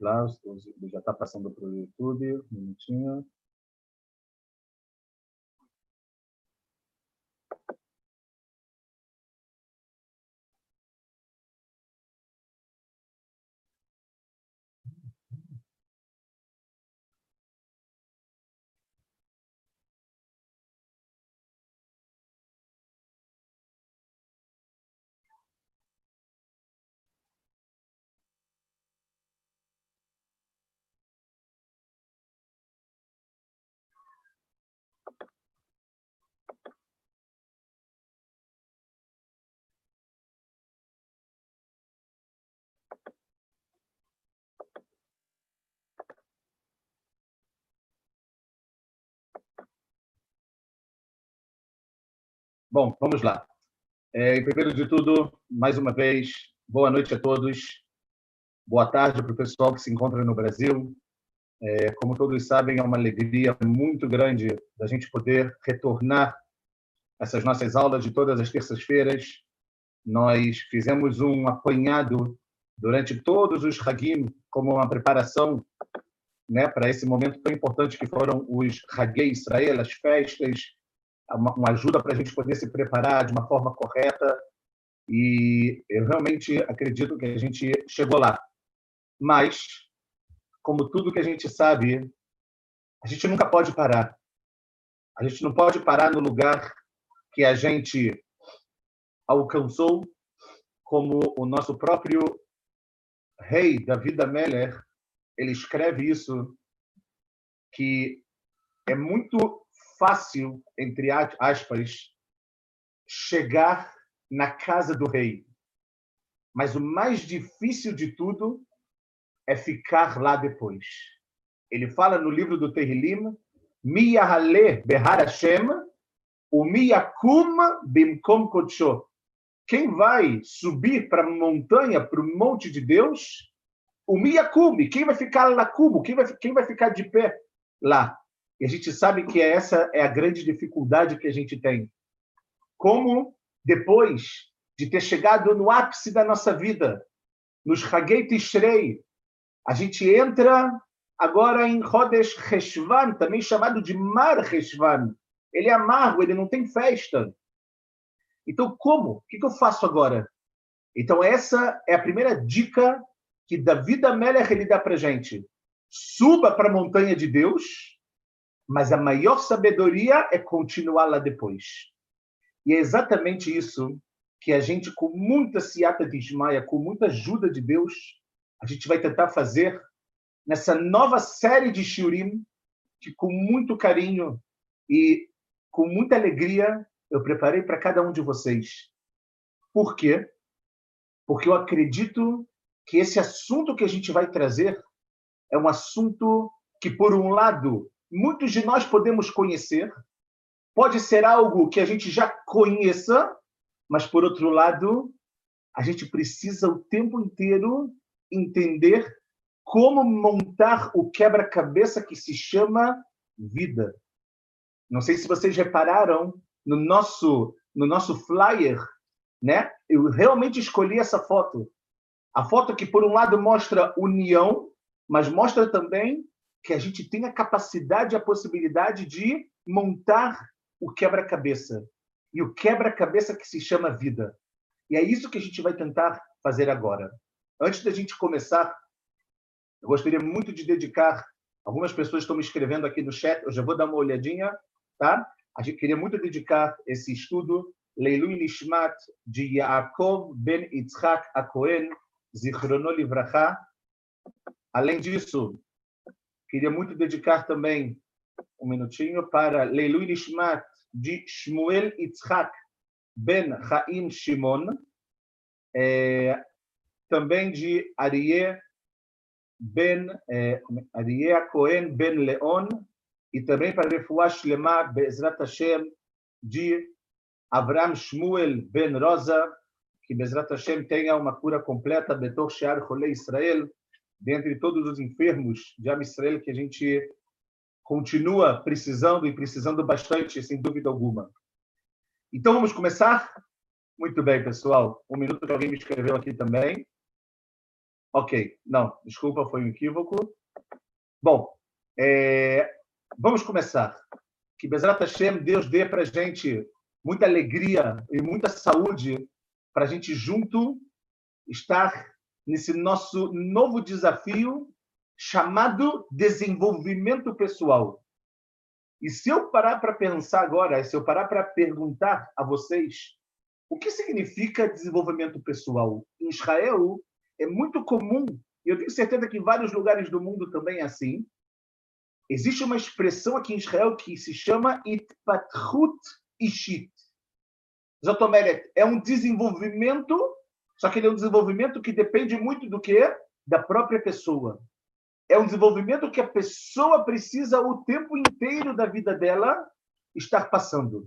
Lá, já está passando para o YouTube, um minutinho. Bom, vamos lá. É, primeiro de tudo, mais uma vez, boa noite a todos. Boa tarde para o pessoal que se encontra no Brasil. É, como todos sabem, é uma alegria muito grande da gente poder retornar essas nossas aulas de todas as terças-feiras. Nós fizemos um apanhado durante todos os Hagim como uma preparação né, para esse momento tão importante que foram os Hagei Israel, as festas uma, uma ajuda para a gente poder se preparar de uma forma correta. E eu realmente acredito que a gente chegou lá. Mas, como tudo que a gente sabe, a gente nunca pode parar. A gente não pode parar no lugar que a gente alcançou, como o nosso próprio rei David Ameller, ele escreve isso, que é muito fácil, entre aspas, chegar na casa do rei. Mas o mais difícil de tudo é ficar lá depois. Ele fala no livro do Tehillim, Miyahale Behar Hashem, o Miyakum Bimkom Kodsho. Quem vai subir para a montanha, para o monte de Deus, o Miyakum, quem vai ficar lá quem vai ficar de pé lá? E a gente sabe que essa é a grande dificuldade que a gente tem. Como, depois de ter chegado no ápice da nossa vida, nos Hagei Tishrei, a gente entra agora em Rodesh Heshvan, também chamado de Mar Heshvan. Ele é amargo, ele não tem festa. Então, como? O que eu faço agora? Então, essa é a primeira dica que Davi Amelech ele dá para gente. Suba para a montanha de Deus, mas a maior sabedoria é continuar lá depois. E é exatamente isso que a gente, com muita siata de Ismaia, com muita ajuda de Deus, a gente vai tentar fazer nessa nova série de Shurim, que com muito carinho e com muita alegria eu preparei para cada um de vocês. Por quê? Porque eu acredito que esse assunto que a gente vai trazer é um assunto que, por um lado, muitos de nós podemos conhecer, pode ser algo que a gente já conheça, mas, por outro lado, a gente precisa o tempo inteiro entender como montar o quebra-cabeça que se chama vida. Não sei se vocês repararam no nosso no nosso flyer, né? Eu realmente escolhi essa foto. A foto que por um lado mostra união, mas mostra também que a gente tem a capacidade a possibilidade de montar o quebra-cabeça. E o quebra-cabeça que se chama vida. E é isso que a gente vai tentar fazer agora. Antes da gente começar, eu gostaria muito de dedicar. Algumas pessoas estão me escrevendo aqui no chat, eu já vou dar uma olhadinha, tá? A gente queria muito dedicar esse estudo Leilu Nishmat de Yaakov ben Yitzhak Akohen, Zichrono Livracha. Além disso, Queria muito dedicar também um minutinho para Leilu Nishmat de Shmuel Yitzhak Ben Chaim Shimon, é, também de Arié Ben é, Arié Cohen Ben Leon e também para Refuah Shlema Bezrat Hashem de Abraham Shmuel Ben Rosa, que Bezrat Hashem tenha uma cura completa, Betor Shear Chole Israel, dentre todos os enfermos de Amisrael que a gente continua precisando e precisando bastante, sem dúvida alguma. Então, vamos começar? Muito bem, pessoal. Um minuto que alguém me escreveu aqui também. Ok, não, desculpa, foi um equívoco. Bom, é, vamos começar. Que Bezerra Hashem, Deus dê para a gente muita alegria e muita saúde para a gente junto estar nesse nosso novo desafio chamado desenvolvimento pessoal. E se eu parar para pensar agora, se eu parar para perguntar a vocês o que significa desenvolvimento pessoal? Em Israel, é muito comum, e eu tenho certeza que em vários lugares do mundo também é assim, existe uma expressão aqui em Israel que se chama Itpatrut Ishit. Zotomeret, é um desenvolvimento, só que ele é um desenvolvimento que depende muito do que? Da própria pessoa. É um desenvolvimento que a pessoa precisa o tempo inteiro da vida dela estar passando.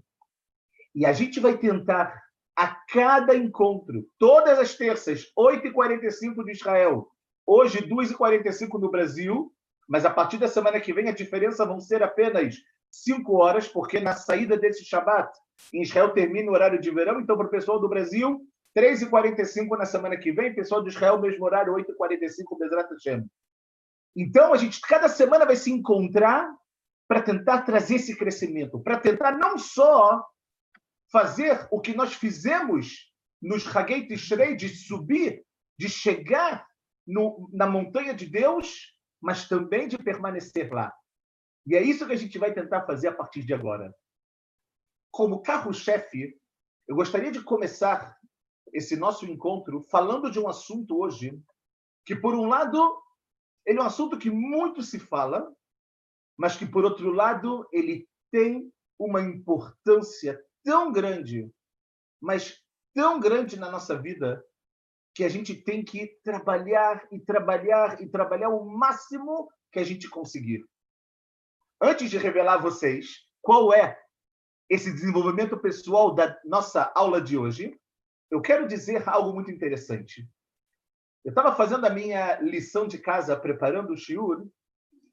E a gente vai tentar a cada encontro, todas as terças, 8h45 de Israel, hoje 2h45 no Brasil, mas a partir da semana que vem a diferença vão ser apenas 5 horas, porque na saída desse Shabat, em Israel termina o horário de verão, então para o pessoal do Brasil, 3h45 na semana que vem, pessoal de Israel, mesmo horário, 8h45, Bezrat Hashem. Então, a gente cada semana vai se encontrar para tentar trazer esse crescimento, para tentar não só fazer o que nós fizemos nos Hagei Tishrei, de subir, de chegar no, na montanha de Deus, mas também de permanecer lá. E é isso que a gente vai tentar fazer a partir de agora. Como carro-chefe, eu gostaria de começar esse nosso encontro falando de um assunto hoje que, por um lado, ele é um assunto que muito se fala, mas que, por outro lado, ele tem uma importância tão grande, mas tão grande na nossa vida, que a gente tem que trabalhar e trabalhar e trabalhar o máximo que a gente conseguir. Antes de revelar a vocês qual é esse desenvolvimento pessoal da nossa aula de hoje, eu quero dizer algo muito interessante. Eu estava fazendo a minha lição de casa, preparando o shiur,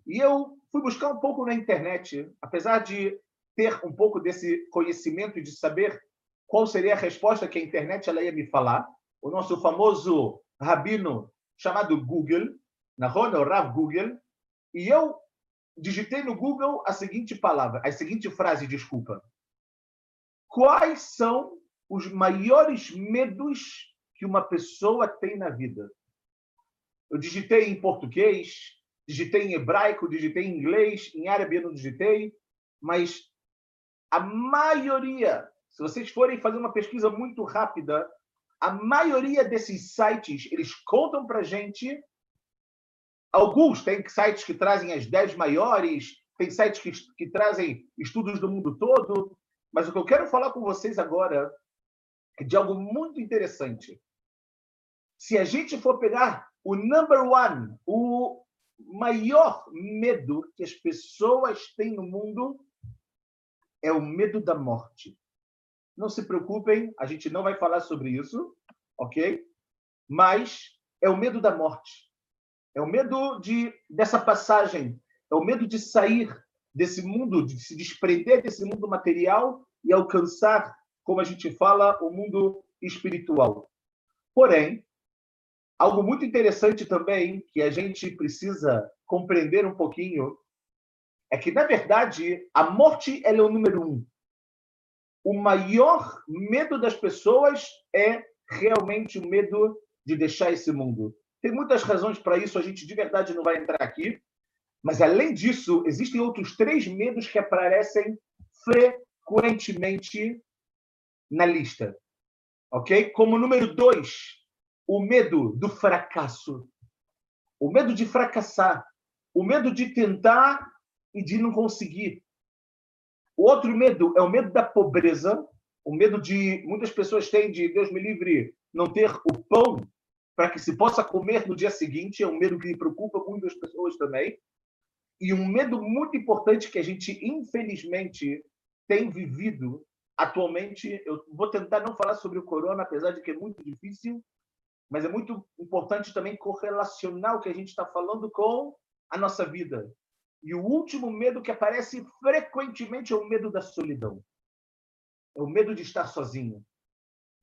e eu fui buscar um pouco na internet, apesar de ter um pouco desse conhecimento e de saber qual seria a resposta que a internet ela ia me falar. O nosso famoso rabino chamado Google, na Rona, o Rav Google, e eu digitei no Google a seguinte palavra, a seguinte frase, desculpa. Quais são os maiores medos que uma pessoa tem na vida? Eu digitei em português, digitei em hebraico, digitei em inglês, em árabe eu não digitei, mas a maioria, se vocês forem fazer uma pesquisa muito rápida, a maioria desses sites, eles contam para gente. Alguns têm sites que trazem as 10 maiores, tem sites que, que trazem estudos do mundo todo, mas o que eu quero falar com vocês agora de algo muito interessante. Se a gente for pegar o number one, o maior medo que as pessoas têm no mundo é o medo da morte. Não se preocupem, a gente não vai falar sobre isso, ok? Mas é o medo da morte. É o medo de dessa passagem, é o medo de sair desse mundo, de se desprender desse mundo material e alcançar, como a gente fala, o mundo espiritual. Porém, algo muito interessante também que a gente precisa compreender um pouquinho é que, na verdade, a morte é o número um. O maior medo das pessoas é realmente o medo de deixar esse mundo. Tem muitas razões para isso, a gente de verdade não vai entrar aqui. Mas, além disso, existem outros três medos que aparecem frequentemente na lista. Ok? Como número dois, o medo do fracasso. O medo de fracassar. O medo de tentar e de não conseguir. O outro medo é o medo da pobreza, o medo de muitas pessoas têm de Deus me livre não ter o pão para que se possa comer no dia seguinte, é um medo que preocupa muitas pessoas também. E um medo muito importante que a gente infelizmente tem vivido atualmente, eu vou tentar não falar sobre o corona, apesar de que é muito difícil, mas é muito importante também correlacionar o que a gente está falando com a nossa vida. E o último medo que aparece frequentemente é o medo da solidão. É o medo de estar sozinho.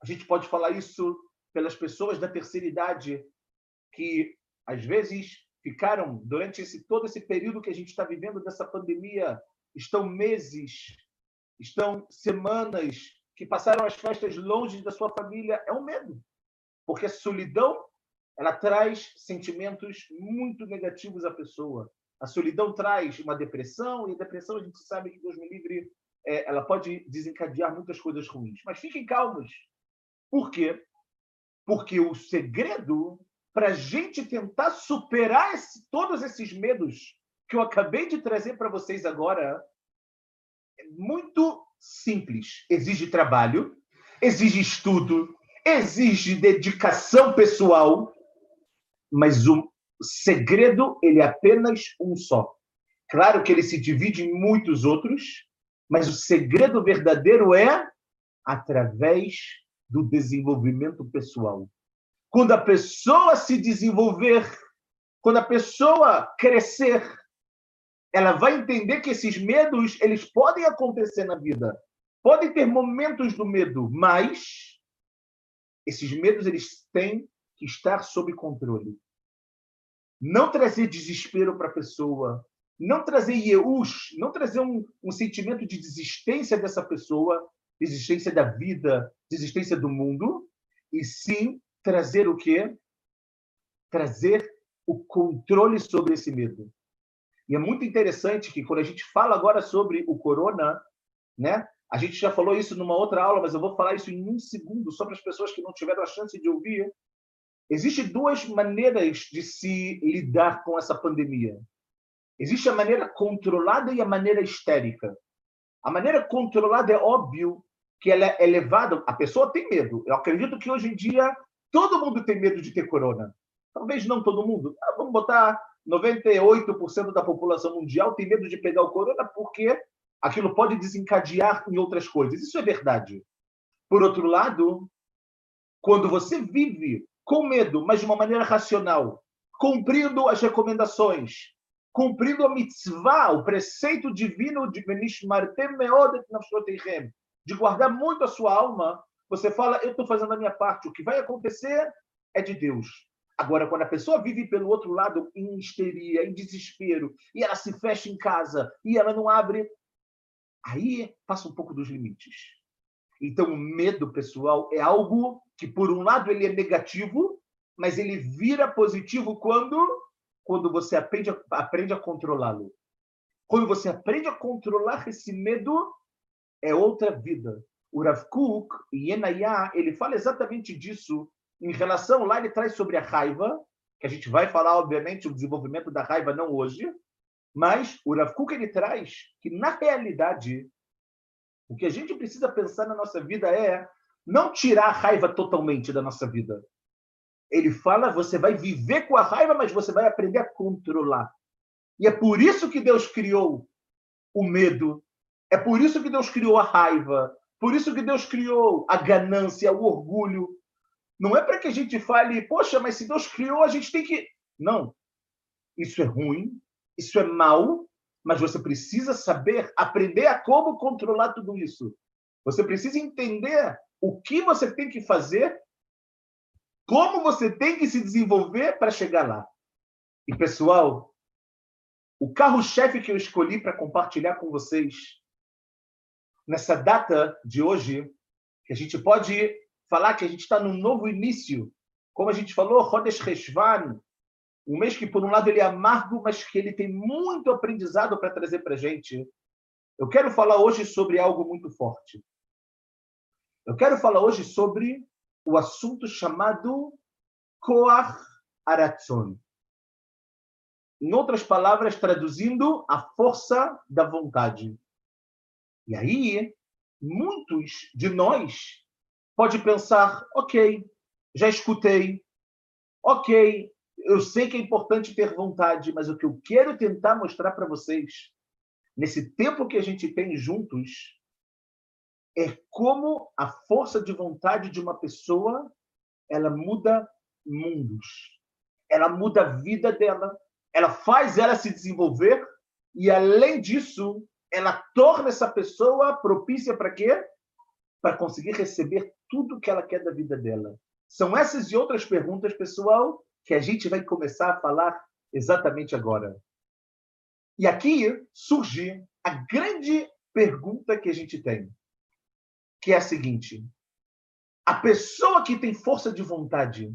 A gente pode falar isso pelas pessoas da terceira idade que às vezes ficaram durante esse todo esse período que a gente está vivendo dessa pandemia, estão meses, estão semanas que passaram as festas longe da sua família, é um medo. Porque a solidão, ela traz sentimentos muito negativos à pessoa. A solidão traz uma depressão, e a depressão, a gente sabe que, Deus me livre, é, ela pode desencadear muitas coisas ruins. Mas fiquem calmos. Por quê? Porque o segredo para a gente tentar superar esse, todos esses medos que eu acabei de trazer para vocês agora muito simples. Exige trabalho, exige estudo, exige dedicação pessoal, mas o segredo ele é apenas um só. Claro que ele se divide em muitos outros, mas o segredo verdadeiro é através do desenvolvimento pessoal. Quando a pessoa se desenvolver, quando a pessoa crescer, ela vai entender que esses medos, eles podem acontecer na vida. Podem ter momentos do medo, mas esses medos eles têm que estar sob controle. Não trazer desespero para a pessoa, não trazer ieus, não trazer um, um sentimento de desistência dessa pessoa, desistência da vida, desistência do mundo, e sim trazer o quê? Trazer o controle sobre esse medo. E é muito interessante que quando a gente fala agora sobre o corona, né? A gente já falou isso numa outra aula, mas eu vou falar isso em um segundo, só para as pessoas que não tiveram a chance de ouvir. Existem duas maneiras de se lidar com essa pandemia. Existe a maneira controlada e a maneira histérica. A maneira controlada é óbvio que ela é elevada. A pessoa tem medo. Eu acredito que hoje em dia Todo mundo tem medo de ter corona. Talvez não todo mundo. Ah, vamos botar 98% da população mundial tem medo de pegar o corona porque aquilo pode desencadear em outras coisas. Isso é verdade. Por outro lado, quando você vive com medo, mas de uma maneira racional, cumprindo as recomendações, cumprindo a mitzvah, o preceito divino de de guardar muito a sua alma, você fala, eu estou fazendo a minha parte, o que vai acontecer é de Deus. Agora, quando a pessoa vive pelo outro lado em histeria, em desespero, e ela se fecha em casa, e ela não abre, aí passa um pouco dos limites. Então, o medo, pessoal, é algo que, por um lado, ele é negativo, mas ele vira positivo quando, quando você aprende a, aprende a controlá-lo. Quando você aprende a controlar esse medo, é outra vida o Rav Kuk, Yenayá, ele fala exatamente disso em relação, lá ele traz sobre a raiva, que a gente vai falar, obviamente, o desenvolvimento da raiva não hoje, mas o Rav Kuk, ele traz que, na realidade, o que a gente precisa pensar na nossa vida é não tirar a raiva totalmente da nossa vida. Ele fala, você vai viver com a raiva, mas você vai aprender a controlar. E é por isso que Deus criou o medo, é por isso que Deus criou a raiva, por isso que Deus criou a ganância, o orgulho. Não é para que a gente fale, poxa, mas se Deus criou, a gente tem que. Não. Isso é ruim, isso é mal, mas você precisa saber, aprender a como controlar tudo isso. Você precisa entender o que você tem que fazer, como você tem que se desenvolver para chegar lá. E, pessoal, o carro-chefe que eu escolhi para compartilhar com vocês nessa data de hoje, que a gente pode falar que a gente está num novo início. Como a gente falou, Rodesh Reshvan, um mês que, por um lado, ele é amargo, mas que ele tem muito aprendizado para trazer para a gente. Eu quero falar hoje sobre algo muito forte. Eu quero falar hoje sobre o assunto chamado Koach Aratzon. Em outras palavras, traduzindo, a força da vontade. E aí, muitos de nós pode pensar, ok, já escutei, ok, eu sei que é importante ter vontade, mas o que eu quero tentar mostrar para vocês, nesse tempo que a gente tem juntos, é como a força de vontade de uma pessoa, ela muda mundos. Ela muda a vida dela, ela faz ela se desenvolver e além disso, ela torna essa pessoa propícia para quê? Para conseguir receber tudo que ela quer da vida dela. São essas e outras perguntas, pessoal, que a gente vai começar a falar exatamente agora. E aqui surge a grande pergunta que a gente tem, que é a seguinte: a pessoa que tem força de vontade,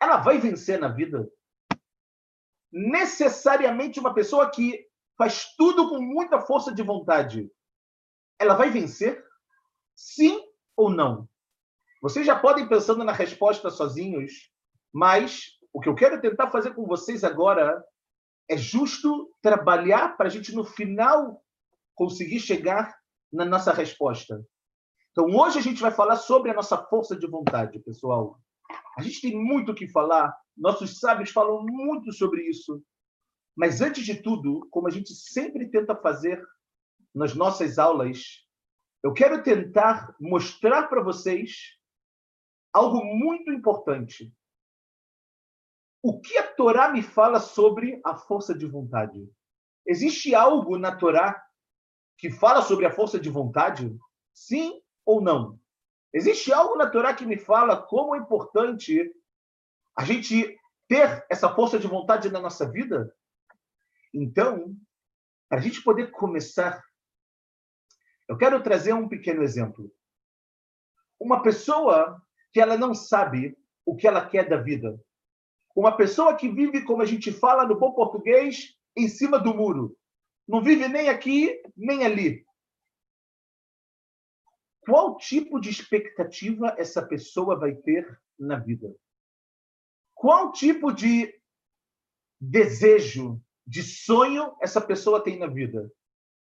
ela vai vencer na vida? Necessariamente uma pessoa que faz tudo com muita força de vontade, ela vai vencer? Sim ou não? Vocês já podem ir pensando na resposta sozinhos, mas o que eu quero tentar fazer com vocês agora é justo trabalhar para a gente, no final, conseguir chegar na nossa resposta. Então, hoje a gente vai falar sobre a nossa força de vontade, pessoal. A gente tem muito o que falar, nossos sábios falam muito sobre isso. Mas, antes de tudo, como a gente sempre tenta fazer nas nossas aulas, eu quero tentar mostrar para vocês algo muito importante. O que a Torá me fala sobre a força de vontade? Existe algo na Torá que fala sobre a força de vontade? Sim ou não? Existe algo na Torá que me fala como é importante a gente ter essa força de vontade na nossa vida? Então, para a gente poder começar, eu quero trazer um pequeno exemplo. Uma pessoa que ela não sabe o que ela quer da vida. Uma pessoa que vive, como a gente fala no bom português, em cima do muro. Não vive nem aqui, nem ali. Qual tipo de expectativa essa pessoa vai ter na vida? Qual tipo de desejo, de sonho essa pessoa tem na vida?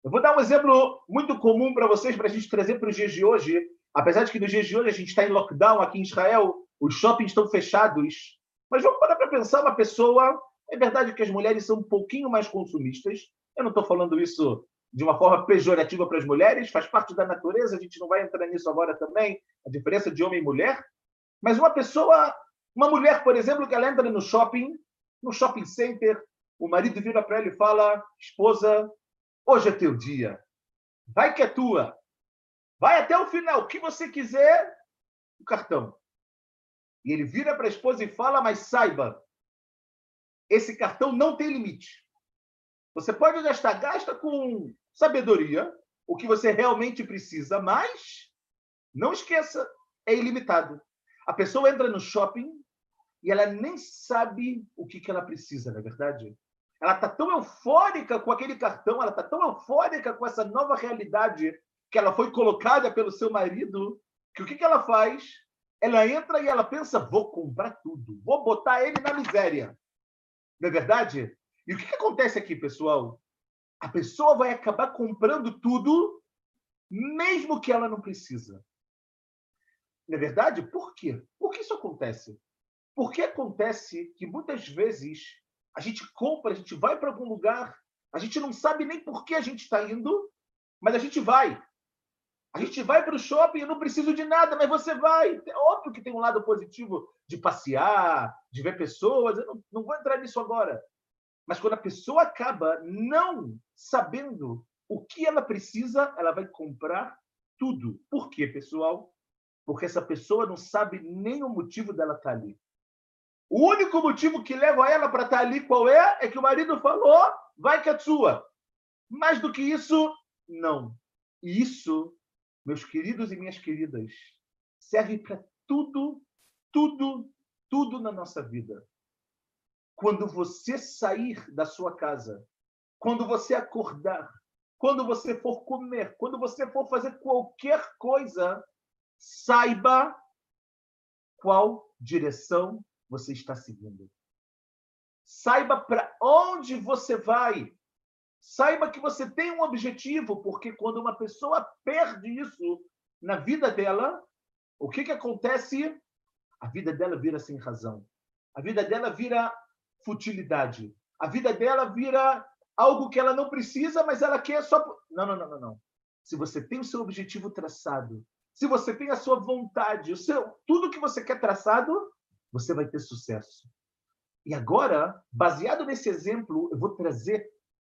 Eu vou dar um exemplo muito comum para vocês, para a gente trazer para os dias de hoje, Apesar de que nos dias de hoje a gente está em lockdown aqui em Israel, os shoppings estão fechados. Mas vamos parar para pensar uma pessoa. É verdade que as mulheres são um pouquinho mais consumistas. Eu não estou falando isso de uma forma pejorativa para as mulheres, faz parte da natureza, a gente não vai entrar nisso agora também, a diferença de homem e mulher. Mas uma pessoa, uma mulher, por exemplo, que ela entra no shopping, no shopping center, o marido vira para ela e fala: esposa, hoje é teu dia, vai que é tua. Vai até o final, o que você quiser, o cartão. E ele vira para a esposa e fala: Mas saiba, esse cartão não tem limite. Você pode gastar, gasta com sabedoria o que você realmente precisa, mas não esqueça, é ilimitado. A pessoa entra no shopping e ela nem sabe o que, que ela precisa, na é verdade. Ela está tão eufórica com aquele cartão, ela está tão eufórica com essa nova realidade que ela foi colocada pelo seu marido, que o que, que ela faz? Ela entra e ela pensa: vou comprar tudo, vou botar ele na miséria. Não é verdade? E o que, que acontece aqui, pessoal? A pessoa vai acabar comprando tudo, mesmo que ela não precisa. Não é verdade? Por quê? Por que isso acontece? Porque acontece que muitas vezes a gente compra, a gente vai para algum lugar, a gente não sabe nem por que a gente está indo, mas a gente vai. A gente vai para o shopping, eu não preciso de nada, mas você vai. É óbvio que tem um lado positivo de passear, de ver pessoas. Eu não, não vou entrar nisso agora. Mas quando a pessoa acaba não sabendo o que ela precisa, ela vai comprar tudo. Por quê, pessoal? Porque essa pessoa não sabe nem o motivo dela estar tá ali. O único motivo que leva ela para estar tá ali, qual é? É que o marido falou, vai que é sua. Mais do que isso, não. E isso meus queridos e minhas queridas, serve para tudo, tudo, tudo na nossa vida. Quando você sair da sua casa, quando você acordar, quando você for comer, quando você for fazer qualquer coisa, saiba qual direção você está seguindo. Saiba para onde você vai. Saiba que você tem um objetivo, porque quando uma pessoa perde isso na vida dela, o que, que acontece? A vida dela vira sem razão. A vida dela vira futilidade. A vida dela vira algo que ela não precisa, mas ela quer só. Não, não, não, não, não. Se você tem o seu objetivo traçado, se você tem a sua vontade, o seu tudo que você quer traçado, você vai ter sucesso. E agora, baseado nesse exemplo, eu vou trazer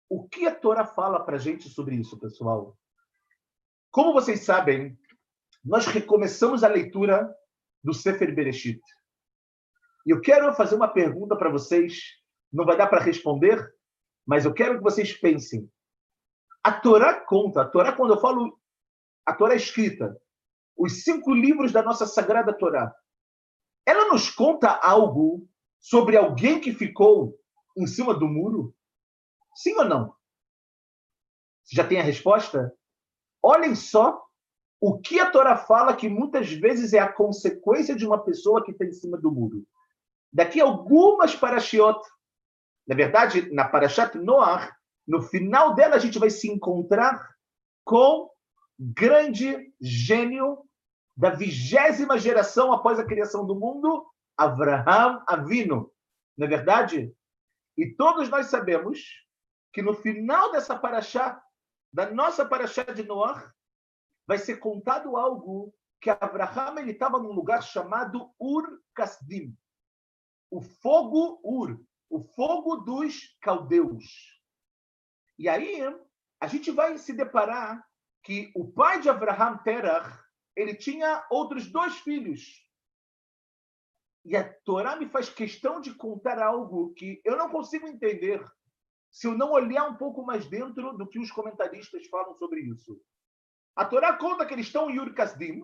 o que a Torá fala para a gente sobre isso, pessoal? Como vocês sabem, nós recomeçamos a leitura do Sefer Bereshit. E eu quero fazer uma pergunta para vocês. Não vai dar para responder, mas eu quero que vocês pensem. A Torá conta, a Torá, quando eu falo, a Torá é escrita, os cinco livros da nossa Sagrada Torá, ela nos conta algo sobre alguém que ficou em cima do muro? Sim ou não? Você já tem a resposta? Olhem só o que a Torá fala que muitas vezes é a consequência de uma pessoa que está em cima do muro. Daqui algumas parashiot, na verdade, na Parashat Noach, no final dela a gente vai se encontrar com grande gênio da vigésima geração após a criação do mundo, Avraham Avino. Não é verdade? E todos nós sabemos que no final dessa paraxá, da nossa paraxá de Noach, vai ser contado algo que Abraham ele estava num lugar chamado Ur Kasdim. O fogo Ur, o fogo dos caldeus. E aí a gente vai se deparar que o pai de Abraham, Terach, ele tinha outros dois filhos. E a Torá me faz questão de contar algo que eu não consigo entender se eu não olhar um pouco mais dentro do que os comentaristas falam sobre isso. A Torá conta que eles estão em Yur Kasdim.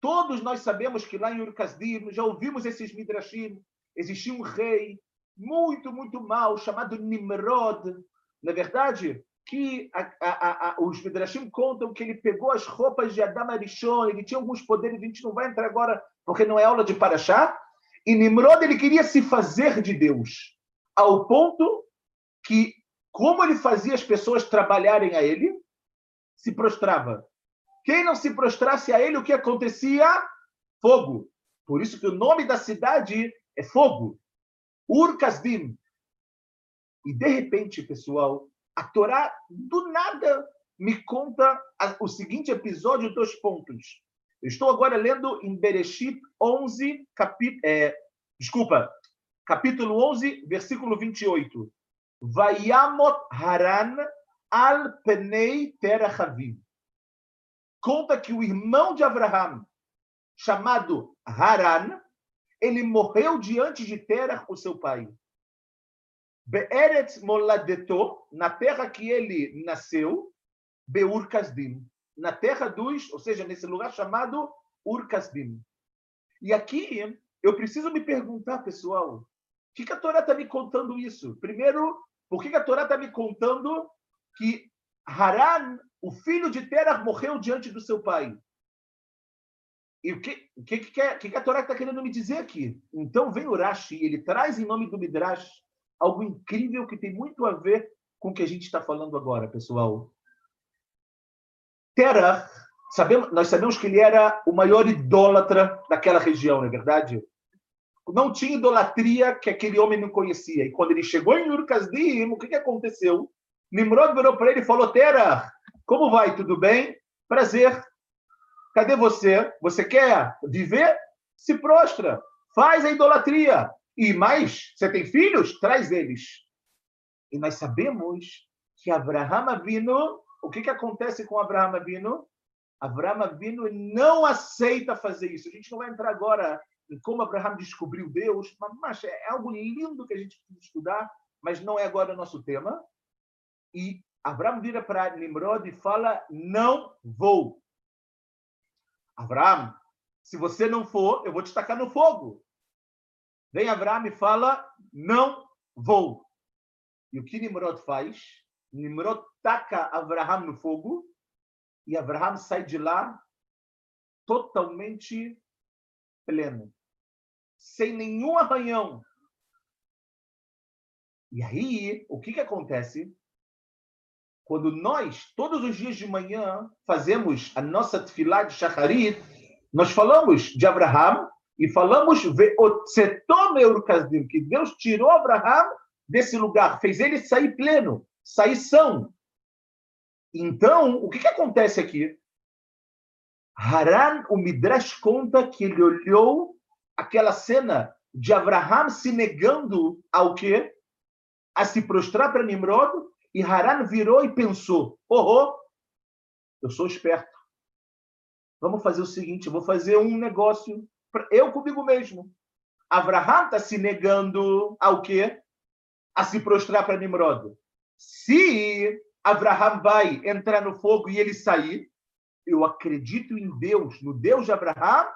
Todos nós sabemos que lá em Yur Kasdim, já ouvimos esses midrashim, existia um rei muito, muito mau, chamado Nimrod. Na verdade, que a, a, a, os Midrashim contam que ele pegou as roupas de Adam Arishon, ele tinha alguns poderes, a gente não vai entrar agora, porque não é aula de Paraxá, e Nimrod ele queria se fazer de Deus, ao ponto que, como ele fazia as pessoas trabalharem a ele, se prostrava. Quem não se prostrasse a ele, o que acontecia? Fogo. Por isso que o nome da cidade é Fogo. Ur-Kasdim. E de repente, pessoal, a Torá do nada me conta o seguinte episódio, dois pontos. Eu estou agora lendo em Bereshit 11, capi, é, desculpa, capítulo 11, versículo 28. Vayamot Haran al penei terachavim. Conta que o irmão de Abraham, chamado Haran, ele morreu diante de Terach, o seu pai. Be'eretz moladeto, na terra que ele nasceu, Beur Kasdim na terra dos, ou seja, nesse lugar chamado Urkasdim. E aqui eu preciso me perguntar, pessoal, o que, que a Torá está me contando isso? Primeiro, por que, que a Torá está me contando que Haran, o filho de Terah, morreu diante do seu pai? E o que, o que, que, que, a Torá está querendo me dizer aqui? Então vem o Rashi, ele traz em nome do Midrash algo incrível que tem muito a ver com o que a gente está falando agora, pessoal. Terah, sabemos, nós sabemos que ele era o maior idólatra daquela região, não é verdade? Não tinha idolatria que aquele homem não conhecia. E quando ele chegou em Ur-Kasdim, o que, que aconteceu? Nimrod virou para ele e falou: Terah, como vai? Tudo bem? Prazer. Cadê você? Você quer viver? Se prostra. Faz a idolatria. E mais, você tem filhos? Traz eles. E nós sabemos que Abraham vindo o que, que acontece com Abraão Avino? Abraão Avino não aceita fazer isso. A gente não vai entrar agora em como Abraão descobriu Deus, mas é algo lindo que a gente precisa estudar, mas não é agora o nosso tema. E Abraão vira para Nimrod e fala: Não vou. Abraão, se você não for, eu vou te tacar no fogo. Vem Abraão e fala: Não vou. E o que Nimrod faz? Nimrod taca Abraham no fogo e Abraham sai de lá totalmente pleno, sem nenhum arranhão. E aí, o que, que acontece? Quando nós, todos os dias de manhã, fazemos a nossa tefilá de Shacharit, nós falamos de Abraham e falamos que Deus tirou Abraham desse lugar, fez ele sair pleno sair são. Então, o que, que acontece aqui? Haran, o Midrash conta que ele olhou aquela cena de Abraham se negando ao quê? A se prostrar para Nimrod, e Haran virou e pensou: oh, oh, eu sou esperto. Vamos fazer o seguinte: eu vou fazer um negócio, eu comigo mesmo. Abraham está se negando ao quê? A se prostrar para Nimrod. Se Abraham vai entrar no fogo e ele sair, eu acredito em Deus, no Deus de Abraham,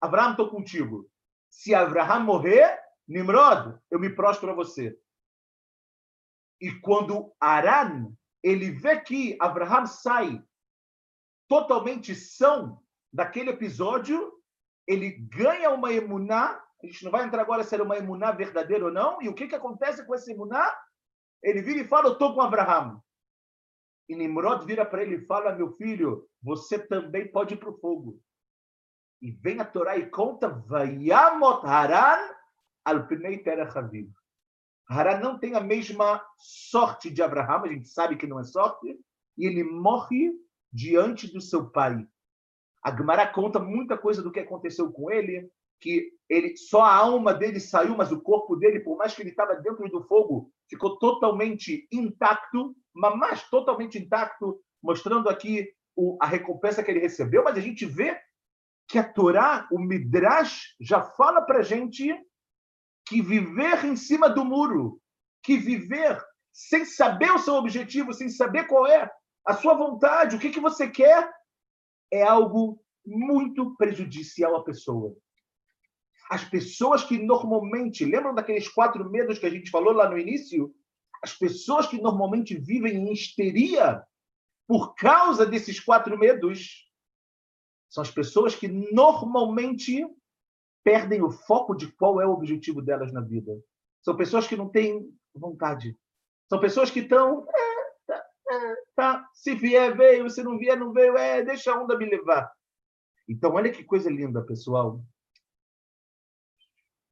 Abraham, estou contigo. Se Abraham morrer, Nimrod, eu me prostro a você. E quando Aran, ele vê que Abraham sai totalmente são daquele episódio, ele ganha uma emuná, a gente não vai entrar agora se era uma emuná verdadeira ou não, e o que, que acontece com essa emuná? Ele vira e fala, eu estou com Abraham. E Nimrod vira para ele e fala, meu filho, você também pode ir para o fogo. E vem a Torá e conta, Vayamot Haran al pnei Haran não tem a mesma sorte de Abraham, a gente sabe que não é sorte, e ele morre diante do seu pai. A Gemara conta muita coisa do que aconteceu com ele, que ele só a alma dele saiu, mas o corpo dele, por mais que ele estava dentro do fogo, ficou totalmente intacto, mas totalmente intacto, mostrando aqui o, a recompensa que ele recebeu. Mas a gente vê que a Torá, o Midrash, já fala para gente que viver em cima do muro, que viver sem saber o seu objetivo, sem saber qual é a sua vontade, o que, que você quer, é algo muito prejudicial à pessoa. As pessoas que normalmente, lembram daqueles quatro medos que a gente falou lá no início? As pessoas que normalmente vivem em histeria por causa desses quatro medos são as pessoas que normalmente perdem o foco de qual é o objetivo delas na vida. São pessoas que não têm vontade. São pessoas que estão. Tá, se vier, veio. Se não vier, não veio. É, deixa a onda me levar. Então, olha que coisa linda, pessoal.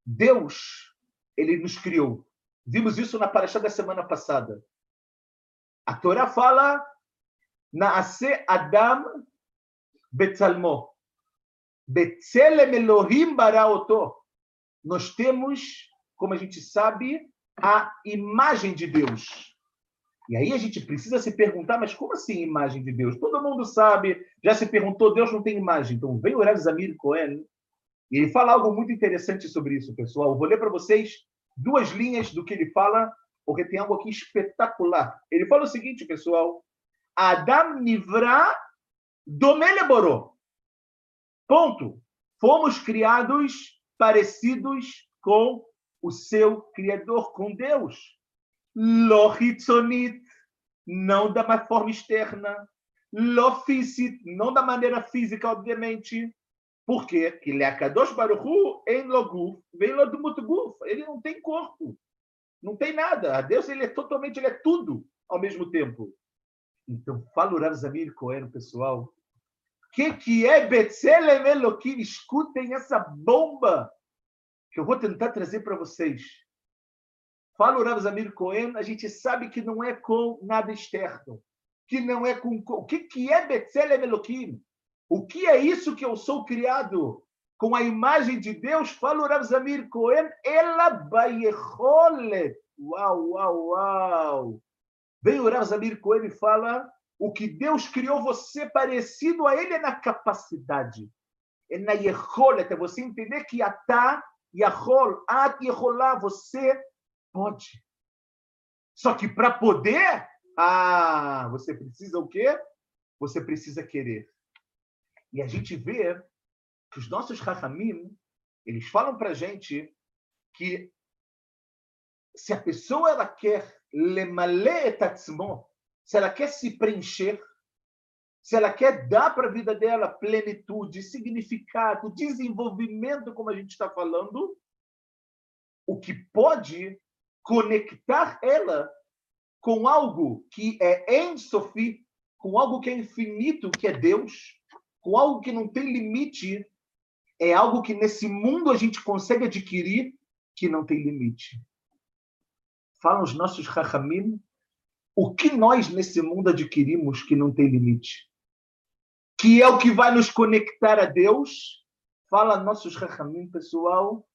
Deus, ele nos criou. Vimos isso na paraxá da semana passada. A Torá fala: Naase Adam Betzalmo. Betzelem Elohim baraoto. Nós temos, como a gente sabe, a imagem de Deus. E aí a gente precisa se perguntar, mas como assim imagem de Deus? Todo mundo sabe, já se perguntou, Deus não tem imagem. Então vem o Zamir Cohen e ele fala algo muito interessante sobre isso, pessoal. Eu vou ler para vocês duas linhas do que ele fala, porque tem algo aqui espetacular. Ele fala o seguinte, pessoal: Adam Nivra. Ponto. Fomos criados parecidos com o seu Criador, com Deus. Lohitzonit, não da forma externa. Não da maneira física, obviamente. Por quê? Que ele é Kadosh em vem. Ele não tem corpo. Não tem nada. A Deus ele é totalmente, ele é tudo ao mesmo tempo. Então, fala o Rav Zamir Cohen, pessoal, que, que é Betzelem Elohim? Escutem essa bomba que eu vou tentar trazer para vocês. Fala o Rav Zamir Cohen, a gente sabe que não é com nada externo, que não é com... O que, que é Betzelem Elohim? O que é isso que eu sou criado? Com a imagem de Deus, fala o Rav Zamir Cohen, ela bayecholet. Uau, uau, uau. Vem o Rav Zamir Cohen e fala o que Deus criou você parecido a Ele é na capacidade, é na Yeholet, é você entender que Atá, Yahol, At Yeholá, você pode. Só que para poder, ah, você precisa o quê? Você precisa querer. E a gente vê que os nossos Rahamim, eles falam para gente que se a pessoa ela quer se ela quer se preencher, se ela quer dar para a vida dela plenitude, significado, desenvolvimento, como a gente está falando, o que pode conectar ela com algo que é em Sophie, com algo que é infinito, que é Deus, com algo que não tem limite, é algo que nesse mundo a gente consegue adquirir que não tem limite. Falam os nossos Rahamim o que nós nesse mundo adquirimos que não tem limite? Que é o que vai nos conectar a Deus? Fala nossos rachamim, pessoal,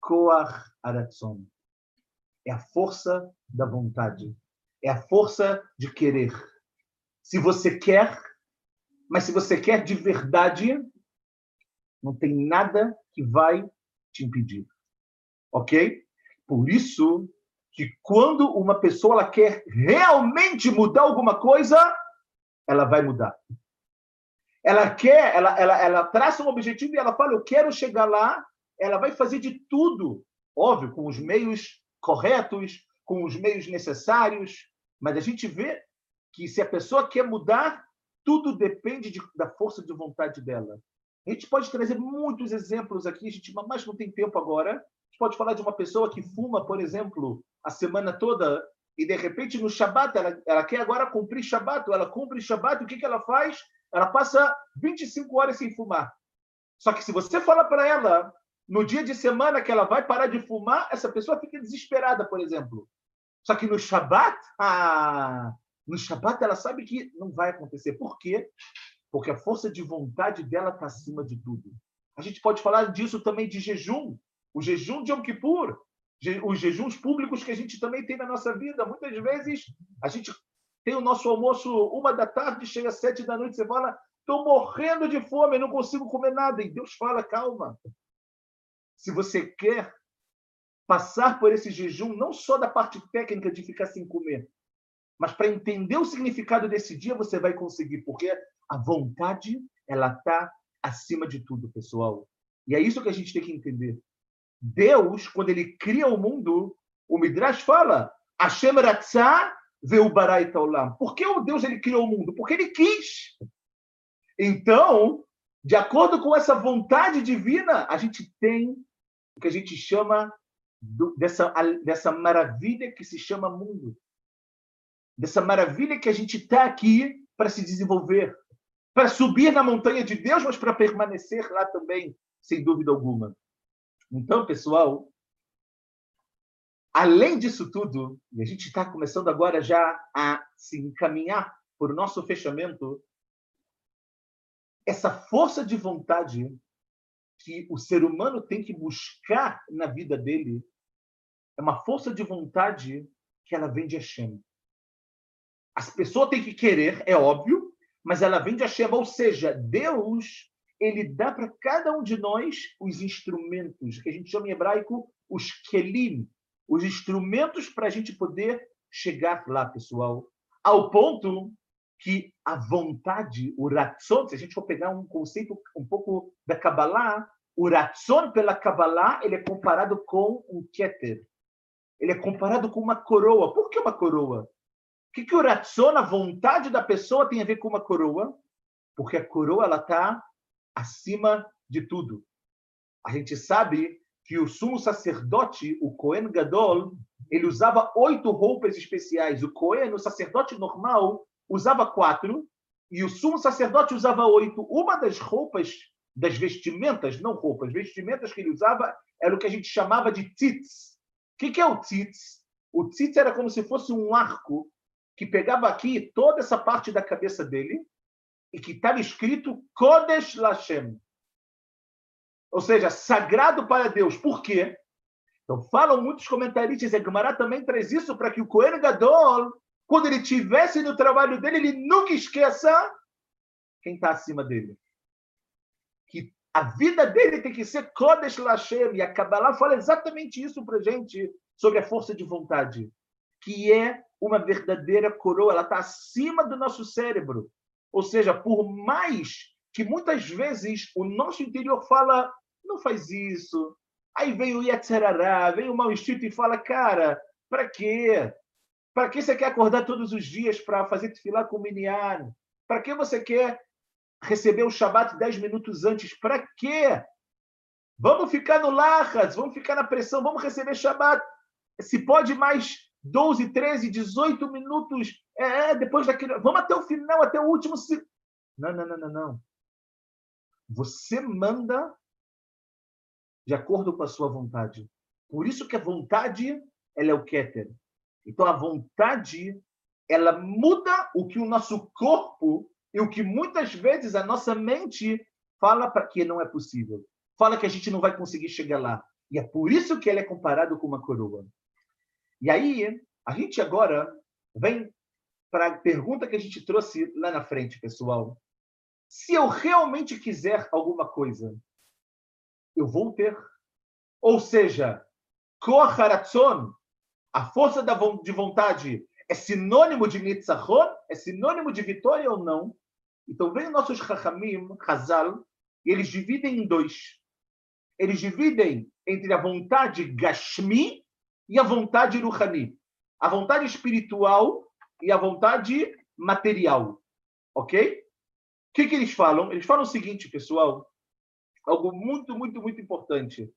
Koach Aratzon. É a força da vontade. É a força de querer. Se você quer, mas se você quer de verdade, não tem nada que vai te impedir. Ok? Por isso que quando uma pessoa ela quer realmente mudar alguma coisa, ela vai mudar. Ela quer, ela, ela, ela traça um objetivo e ela fala, eu quero chegar lá, ela vai fazer de tudo, óbvio, com os meios corretos, com os meios necessários, mas a gente vê que se a pessoa quer mudar, tudo depende de, da força de vontade dela. A gente pode trazer muitos exemplos aqui, a gente mas não tem tempo agora. A gente pode falar de uma pessoa que fuma, por exemplo, a semana toda e de repente no Shabat ela, ela quer agora cumprir Shabat, ela cumpre Shabat, o que, que ela faz? Ela passa 25 horas sem fumar. Só que se você fala para ela no dia de semana que ela vai parar de fumar, essa pessoa fica desesperada, por exemplo. Só que no Shabat, ah, no Shabat ela sabe que não vai acontecer. Por quê? Porque a força de vontade dela está acima de tudo. A gente pode falar disso também de jejum. O jejum de Yom Kippur, os jejuns públicos que a gente também tem na nossa vida. Muitas vezes a gente tem o nosso almoço uma da tarde, chega às sete da noite, você fala, estou morrendo de fome, não consigo comer nada. E Deus fala, calma. Se você quer passar por esse jejum, não só da parte técnica de ficar sem comer, mas para entender o significado desse dia, você vai conseguir, porque a vontade, ela está acima de tudo, pessoal. E é isso que a gente tem que entender. Deus, quando ele cria o mundo, o Midrash fala, Hashem Ratzah. Por que o Deus ele criou o mundo? Porque ele quis. Então, de acordo com essa vontade divina, a gente tem o que a gente chama do, dessa, dessa maravilha que se chama mundo. Dessa maravilha que a gente está aqui para se desenvolver, para subir na montanha de Deus, mas para permanecer lá também, sem dúvida alguma. Então, pessoal, além disso tudo, e a gente está começando agora já a se encaminhar por nosso fechamento, essa força de vontade que o ser humano tem que buscar na vida dele é uma força de vontade que ela vem de Hashem. As pessoas têm que querer, é óbvio, mas ela vem de Hashem, ou seja, Deus ele dá para cada um de nós os instrumentos, que a gente chama em hebraico os kelim, os instrumentos para a gente poder chegar lá, pessoal, ao ponto que a vontade, o ratzon, se a gente for pegar um conceito um pouco da Kabbalah, o ratzon pela Kabbalah, ele é comparado com um keter. Ele é comparado com uma coroa. Por que uma coroa? O que, que o ratzon, a vontade da pessoa, tem a ver com uma coroa? Porque a coroa ela está acima de tudo. A gente sabe que o sumo sacerdote, o Cohen Gadol, ele usava oito roupas especiais. O Cohen, o sacerdote normal, usava quatro, e o sumo sacerdote usava oito. Uma das roupas, das vestimentas, não roupas, vestimentas que ele usava, era o que a gente chamava de tzitz. O que é o tzitz? O tzitz era como se fosse um arco que pegava aqui toda essa parte da cabeça dele e que estava escrito Kodesh Lashem. Ou seja, sagrado para Deus. Por quê? Então, falam muitos comentaristas, e a Gemara também traz isso para que o Kohen Gadol, quando ele estivesse no trabalho dele, ele nunca esqueça quem está acima dele. Que a vida dele tem que ser Kodesh Lashem. E a Kabbalah fala exatamente isso para gente sobre a força de vontade, que é uma verdadeira coroa, ela está acima do nosso cérebro. Ou seja, por mais que muitas vezes o nosso interior fala, não faz isso. Aí vem o Yetzerará, vem o mau instinto e fala, cara, para quê? Para que você quer acordar todos os dias para fazer tefilar com o Minyan? Para que você quer receber o Shabat dez minutos antes? Para quê? Vamos ficar no Lachas, vamos ficar na pressão, vamos receber Shabat. Se pode mais 12, 13, 18 minutos. É, é, depois daquele. Vamos até o final, até o último. Não, não, não, não, não. Você manda de acordo com a sua vontade. Por isso que a vontade ela é o Keter. Então a vontade ela muda o que o nosso corpo e o que muitas vezes a nossa mente fala para que não é possível. Fala que a gente não vai conseguir chegar lá. E é por isso que ele é comparado com uma coroa. E aí, a gente agora vem para a pergunta que a gente trouxe lá na frente, pessoal. Se eu realmente quiser alguma coisa, eu vou ter. Ou seja, Koharatzon, a força de vontade, é sinônimo de Nitzachon? É sinônimo de vitória ou não? Então, vem nossos Chachamim, Hazal, e eles dividem em dois. Eles dividem entre a vontade Gashmi e a vontade Ruhani. A vontade espiritual e a vontade material. Ok? O que, que eles falam? Eles falam o seguinte, pessoal, algo muito, muito, muito importante.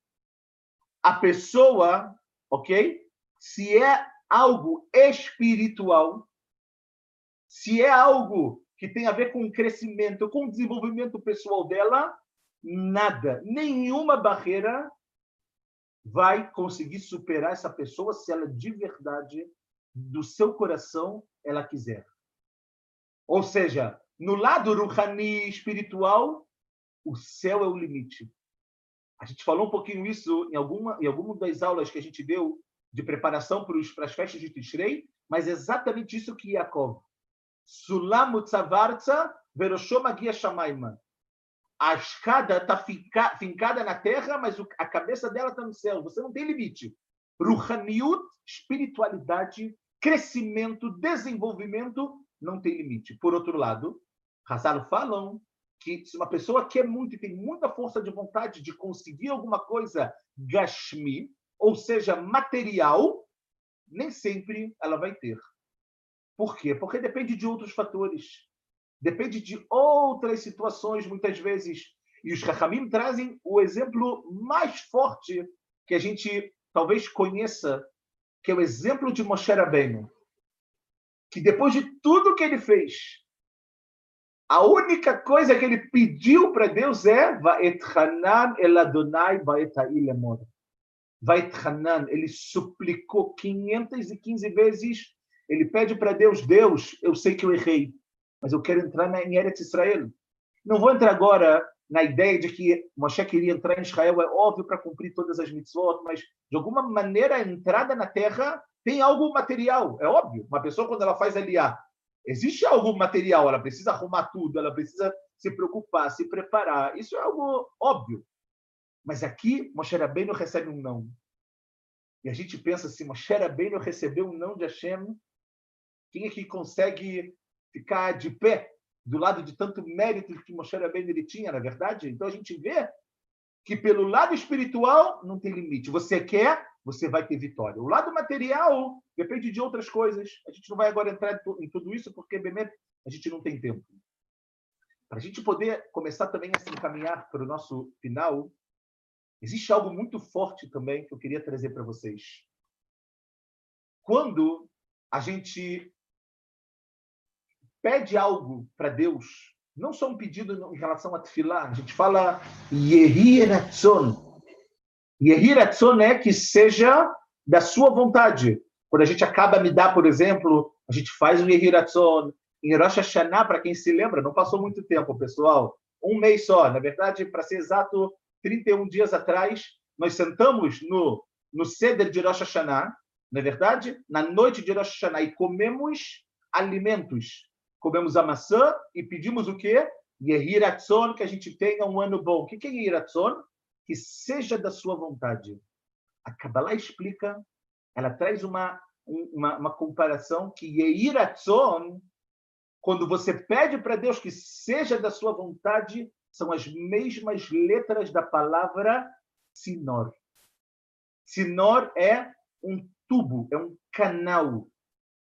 A pessoa, ok? Se é algo espiritual, se é algo que tem a ver com o crescimento, com o desenvolvimento pessoal dela, nada, nenhuma barreira vai conseguir superar essa pessoa se ela de verdade, do seu coração, ela quiser. Ou seja, no lado ruhani espiritual, o céu é o limite. A gente falou um pouquinho isso em alguma, em alguma das aulas que a gente deu de preparação para, as festas de Tishrei, mas é exatamente isso que Yaakov. Sulam utzavartza veroshom agia shamaima. A escada está fincada na terra, mas a cabeça dela está no céu. Você não tem limite. Ruhaniut, espiritualidade, crescimento, desenvolvimento, não tem limite. Por outro lado, Hazalo falam que se uma pessoa quer muito e tem muita força de vontade de conseguir alguma coisa gashmi, ou seja, material, nem sempre ela vai ter. Por quê? Porque depende de outros fatores. Depende de outras situações, muitas vezes. E os Rahamim trazem o exemplo mais forte que a gente talvez conheça, que é o exemplo de Moshe Rabbeinu. Que depois de tudo que ele fez, a única coisa que ele pediu para Deus é el Adonai Vaetchanan, ele suplicou 515 vezes, ele pede para Deus, Deus, eu sei que eu errei, mas eu quero entrar em Eretz Israel. Não vou entrar agora na ideia de que Moshe queria entrar em Israel, é óbvio para cumprir todas as mitzvot, mas de alguma maneira a entrada na terra tem algo material, é óbvio. Uma pessoa quando ela faz aliá, Existe algo material, ela precisa arrumar tudo, ela precisa se preocupar, se preparar. Isso é algo óbvio. Mas aqui, Moshe Rabbeinu recebe um não. E a gente pensa assim, Moshe Rabbeinu recebeu um não de Hashem. Quem é que consegue ficar de pé do lado de tanto mérito que Moshe Rabbeinu ele tinha, na verdade? Então a gente vê que pelo lado espiritual não tem limite. Você quer, você vai ter vitória. O lado material depende de outras coisas. A gente não vai agora entrar em tudo isso, porque, Bemet, a gente não tem tempo. Para a gente poder começar também a se encaminhar para o nosso final, existe algo muito forte também que eu queria trazer para vocês. Quando a gente pede algo para Deus, não só um pedido em relação a tefilá, a gente fala Yehi Ratzon, Yehiratzon é que seja da sua vontade. Quando a gente acaba me dar, por exemplo, a gente faz um Yehiratzon. Em Rosh Hashanah, para quem se lembra, não passou muito tempo, pessoal. Um mês só. Na verdade, para ser exato, 31 dias atrás, nós sentamos no, no Seder de Rosh Hashanah, não é verdade? Na noite de Rosh Hashanah e comemos alimentos. Comemos a maçã e pedimos o quê? Yehiratzon, que a gente tenha um ano bom. O que é Yehiratzon? que seja da sua vontade. A Kabbalah explica, ela traz uma, uma, uma comparação que Yeiratzon, quando você pede para Deus que seja da sua vontade, são as mesmas letras da palavra Sinor. Sinor é um tubo, é um canal.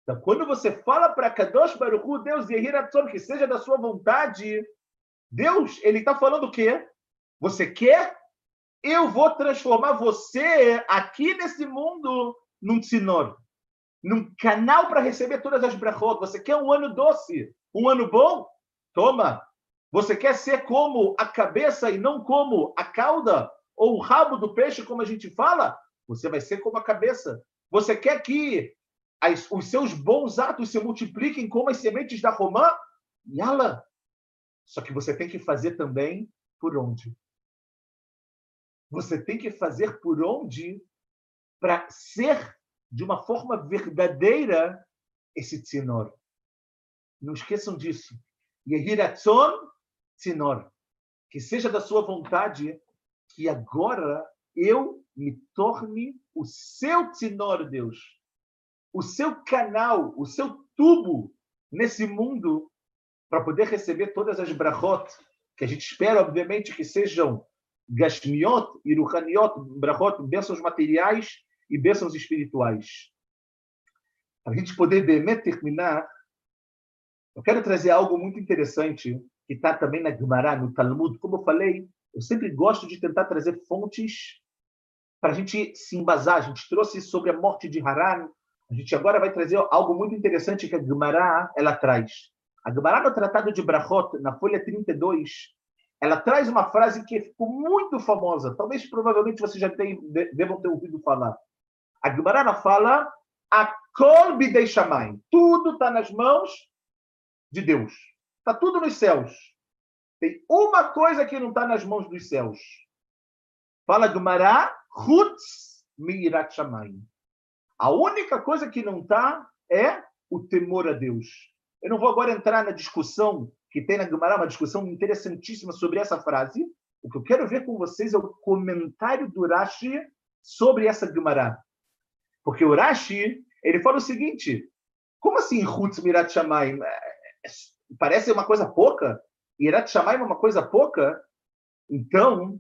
Então, quando você fala para Kadosh Baruch Hu, Deus Yehiratzon, que seja da sua vontade, Deus, ele está falando o quê? Você quer eu vou transformar você aqui nesse mundo num tsinor, num canal para receber todas as brachot. Você quer um ano doce, um ano bom? Toma. Você quer ser como a cabeça e não como a cauda ou o rabo do peixe, como a gente fala? Você vai ser como a cabeça. Você quer que as, os seus bons atos se multipliquem como as sementes da romã? Yala! Só que você tem que fazer também por onde? Você tem que fazer por onde para ser de uma forma verdadeira esse tzinor. Não esqueçam disso. Yehiratzon tzinor. Que seja da sua vontade que agora eu me torne o seu tenor, Deus, o seu canal, o seu tubo nesse mundo para poder receber todas as brachot que a gente espera, obviamente, que sejam gashmiot e ruhaniot, brachot, bênçãos materiais e bênçãos espirituais. Para a gente poder terminar, eu quero trazer algo muito interessante que está também na Gemara, no Talmud. Como eu falei, eu sempre gosto de tentar trazer fontes para a gente se embasar. A gente trouxe sobre a morte de Haran. A gente agora vai trazer algo muito interessante que a Gemara ela traz. A Gemara no Tratado de Brachot, na folha 32, ela traz uma frase que ficou muito famosa. Talvez, provavelmente, você já tenha, devam ter ouvido falar. A Gemara fala a kol bidei Tudo está nas mãos de Deus. Está tudo nos céus. Tem uma coisa que não está nas mãos dos céus. Fala Gemara, Hutz mirat shamayim. A única coisa que não está é o temor a Deus. Eu não vou agora entrar na discussão que tem na Gemara, uma discussão interessantíssima sobre essa frase. O que eu quero ver com vocês é o comentário do Rashi sobre essa Gemara. Porque o Rashi, ele fala o seguinte, como assim Hutz Mirat Shamayim? Parece uma coisa pouca? Irat Shamayim é uma coisa pouca? Então,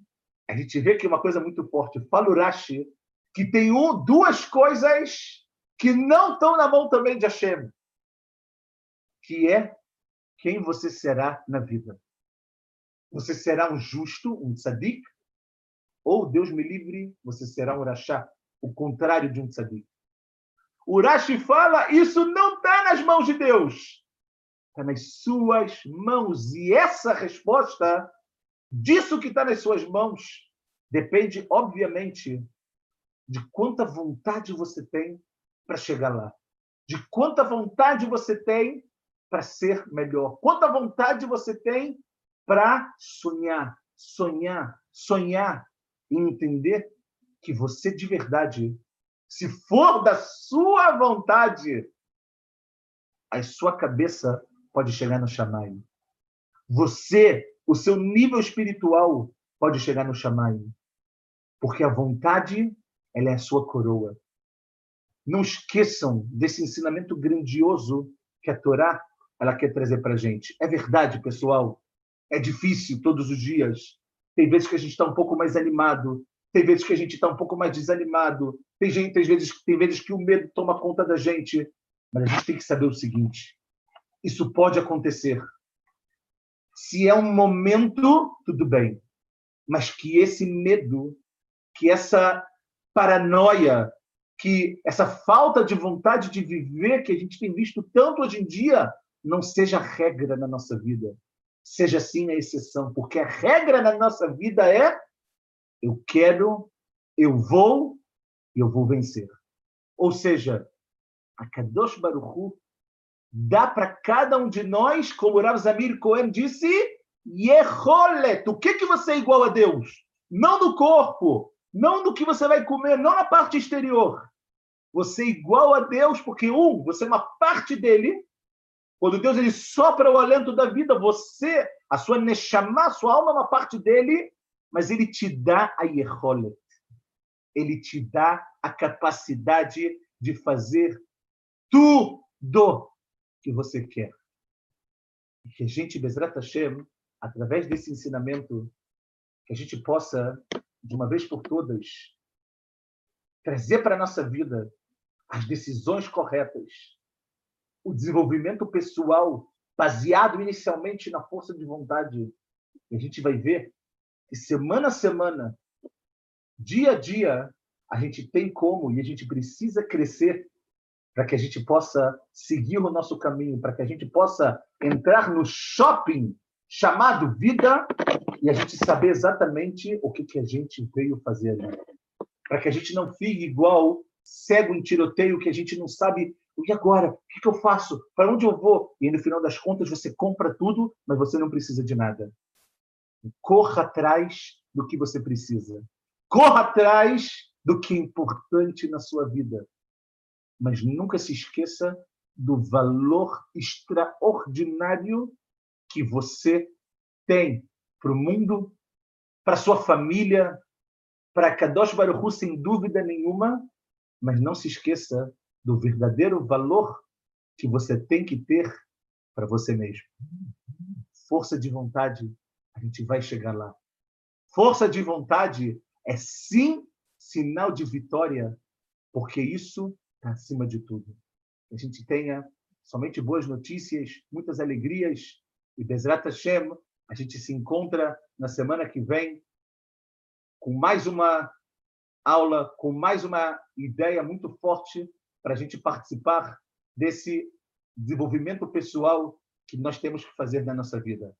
a gente vê que é uma coisa muito forte. Fala o Rashi que tem um, duas coisas que não estão na mão também de Hashem, que é quem você será na vida. Você será um justo, um tzadik, ou, Deus me livre, você será um rachá, o contrário de um tzadik. O Rashi fala, isso não está nas mãos de Deus, está nas suas mãos. E essa resposta, disso que está nas suas mãos, depende, obviamente, de quanta vontade você tem para chegar lá. De quanta vontade você tem para ser melhor? Quanta vontade você tem para sonhar, sonhar, sonhar e entender que você de verdade, se for da sua vontade, a sua cabeça pode chegar no chamai. Você, o seu nível espiritual pode chegar no chamai. Porque a vontade, ela é a sua coroa. Não esqueçam desse ensinamento grandioso que a Torá ela quer trazer para a gente. É verdade, pessoal. É difícil todos os dias. Tem vezes que a gente está um pouco mais animado, tem vezes que a gente está um pouco mais desanimado, tem, gente, tem, vezes, tem vezes que o medo toma conta da gente. Mas a gente tem que saber o seguinte: isso pode acontecer. Se é um momento, tudo bem. Mas que esse medo, que essa paranoia, que essa falta de vontade de viver que a gente tem visto tanto hoje em dia, não seja regra na nossa vida. Seja sim a exceção, porque a regra na nossa vida é eu quero, eu vou e eu vou vencer. Ou seja, a Kadosh Baruchu dá para cada um de nós, como Rav Zamir Cohen disse, Yeholet. O que, que você é igual a Deus? Não no corpo, não no que você vai comer, não na parte exterior. Você é igual a Deus porque, um, você é uma parte dele, quando Deus ele sopra o alento da vida, você, a sua neshama, a sua alma é uma parte dele, mas ele te dá a yeholet. Ele te dá a capacidade de fazer tudo que você quer. E que a gente, Bezrat Hashem, através desse ensinamento, que a gente possa, de uma vez por todas, trazer para a nossa vida as decisões corretas, o desenvolvimento pessoal baseado inicialmente na força de vontade. E a gente vai ver que semana a semana, dia a dia, a gente tem como e a gente precisa crescer para que a gente possa seguir o nosso caminho, para que a gente possa entrar no shopping chamado vida e a gente saber exatamente o que, que a gente veio fazer ali. Para que a gente não fique igual cego em tiroteio, que a gente não sabe e agora? O que, eu faço? Para onde eu vou? E no final das contas você compra tudo, mas você não precisa de nada. Corra atrás do que você precisa. Corra atrás do que é importante na sua vida. Mas nunca se esqueça do valor extraordinário que você tem para o mundo, para sua família, para Kadosh Baruch sem dúvida nenhuma, mas não se esqueça do verdadeiro valor que você tem que ter para você mesmo. Força de vontade, a gente vai chegar lá. Força de vontade é sim sinal de vitória, porque isso acima de tudo. Que a gente tenha somente boas notícias, muitas alegrias e Bezrat Hashem, a gente se encontra na semana que vem com mais uma aula, com mais uma ideia muito forte para a gente participar desse desenvolvimento pessoal que nós temos que fazer na nossa vida.